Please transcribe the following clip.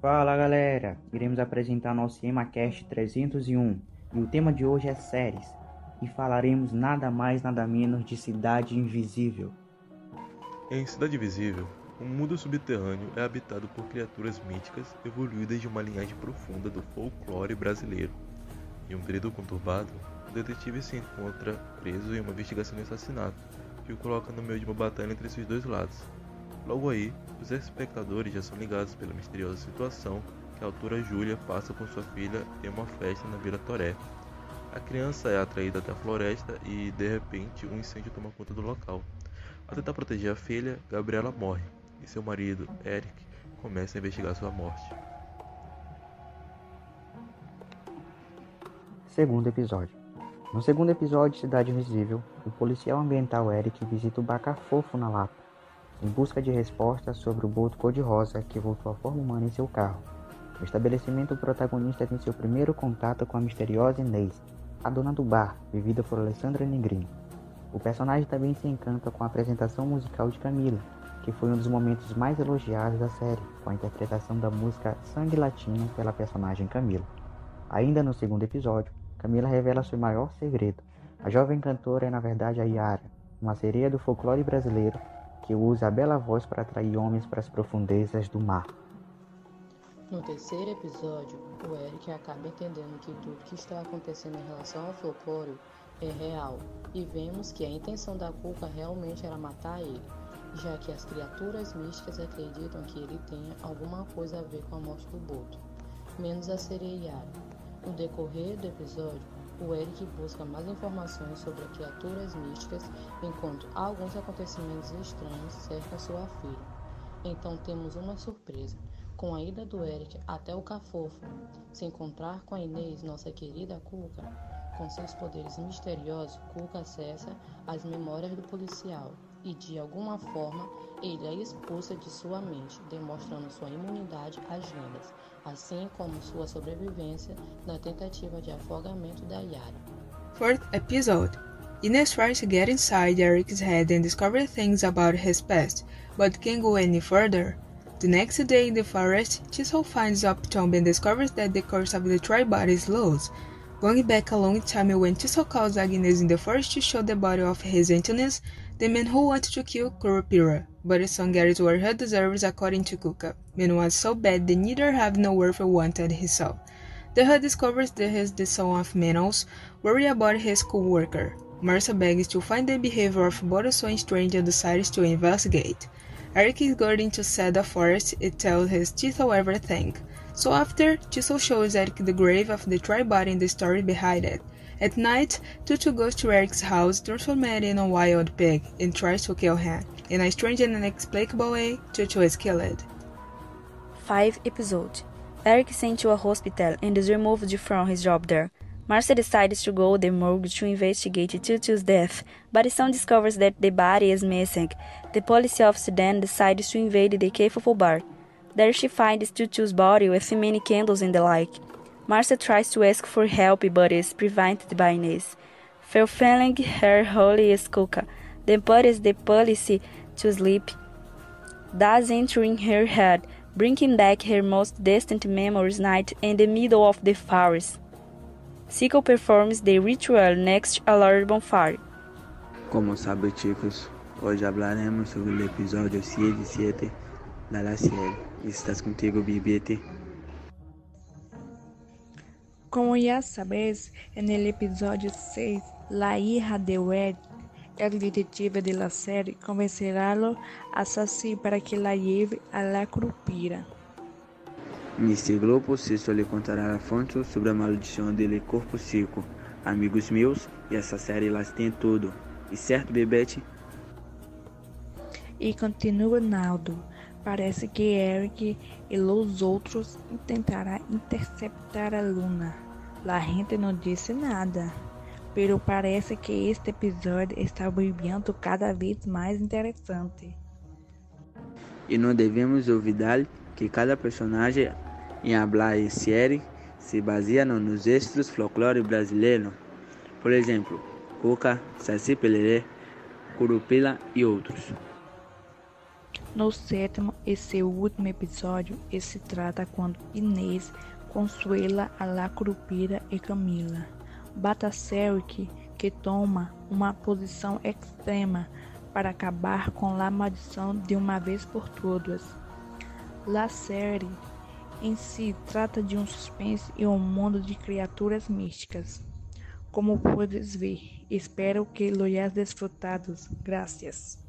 Fala galera, iremos apresentar nosso EmaCast 301 e o tema de hoje é séries e falaremos nada mais nada menos de Cidade Invisível. Em Cidade Invisível, o mundo subterrâneo é habitado por criaturas míticas evoluídas de uma linhagem profunda do folclore brasileiro. Em um período conturbado, o detetive se encontra preso em uma investigação de assassinato, que o coloca no meio de uma batalha entre esses dois lados. Logo aí, os espectadores já são ligados pela misteriosa situação que a autora Júlia passa com sua filha em uma festa na Vila Toré. A criança é atraída até a floresta e, de repente, um incêndio toma conta do local. Ao tentar proteger a filha, Gabriela morre e seu marido, Eric, começa a investigar sua morte. Segundo episódio. No segundo episódio de Cidade Invisível, o policial ambiental Eric visita o Bacafofo na Lapa em busca de respostas sobre o boto cor-de-rosa que voltou à forma humana em seu carro. No estabelecimento, o protagonista tem seu primeiro contato com a misteriosa Inês, a dona do bar, vivida por Alessandra Negrini. O personagem também se encanta com a apresentação musical de Camila, que foi um dos momentos mais elogiados da série, com a interpretação da música Sangue Latino pela personagem Camila. Ainda no segundo episódio, Camila revela seu maior segredo. A jovem cantora é na verdade a Yara, uma sereia do folclore brasileiro que usa a bela voz para atrair homens para as profundezas do mar. No terceiro episódio, o Eric acaba entendendo que tudo que está acontecendo em relação ao folclore é real e vemos que a intenção da Cuca realmente era matar ele, já que as criaturas místicas acreditam que ele tenha alguma coisa a ver com a morte do Boto, menos a sereia. No decorrer do episódio, o Eric busca mais informações sobre criaturas místicas, enquanto alguns acontecimentos estranhos cercam sua filha. Então temos uma surpresa. Com a ida do Eric até o Cafofo, se encontrar com a Inês, nossa querida Cuca, com seus poderes misteriosos, Cuca acessa as memórias do policial e, de alguma forma, ele a expulsa de sua mente, demonstrando sua imunidade às lendas, assim como sua sobrevivência na tentativa de afogamento da Yara. Fourth episode. Ines tries to get inside Eric's head and discover things about his past, but can't go any further. The next day in the forest, Chisel finds up Tomb and discovers that the curse of the tri-body is loose. Going back a long time when Chisel calls Agnes in the forest to show the body of his Antinous, the man who wanted to kill Kurupira, but his son gets what he deserves according to Kuka. Man was so bad that neither have no worth or wanted his soul. The Hud discovers that he's the son of Manos, worry about his co-worker. Marcia begs to find the behavior of both so strange and decides to investigate. Eric is going to set the forest and tells his Chisel everything. So after, Chisel shows Eric the grave of the tribody and the story behind it. At night, Tutu goes to Eric's house, transformed in a wild pig, and tries to kill him. In a strange and inexplicable way, Tutu is killed. 5 episode. Eric sent to a hospital and is removed from his job there. Marcia decides to go to the morgue to investigate Tutu's death, but soon discovers that the body is missing. The police officer then decides to invade the Kefufu bar. There she finds Tutu's body with many candles and the like. Marcia tries to ask for help but is prevented by Inez. Fulfilling her holy skuka, then puts the policy to sleep, thus entering her head, bringing back her most distant memories night in the middle of the forest. Siko performs the ritual next a large bonfire. Como sabe, chicos, hoje hablaremos sobre o episódio 7 da série. Estás contigo, Bibete? Como ya sabes, en el episodio 6, la hija de Red, el detective de la serie, convencerá-lo a Saci para que la lleve a la Curupira. Neste grupo, Cício lhe contará a fonte sobre a maldição dele corpo seco. Amigos meus, e essa série elas têm tudo. E certo, Bebete? E continua Naldo. Parece que Eric e os outros tentarão interceptar a Luna. La gente não disse nada, pero parece que este episódio está volviendo cada vez mais interessante. E não devemos olvidar que cada personagem em hablar e série se baseia nos extras folclore brasileiro. Por exemplo, Cuca, Saci Peleré, Curupila e outros. No sétimo e seu último episódio, se trata quando Inês consuela a e Camila. Batacelk que toma uma posição extrema para acabar com a maldição de uma vez por todas. La série em si trata de um suspense e um mundo de criaturas místicas. Como podes ver, espero que lo hayas desfrutado. Gracias.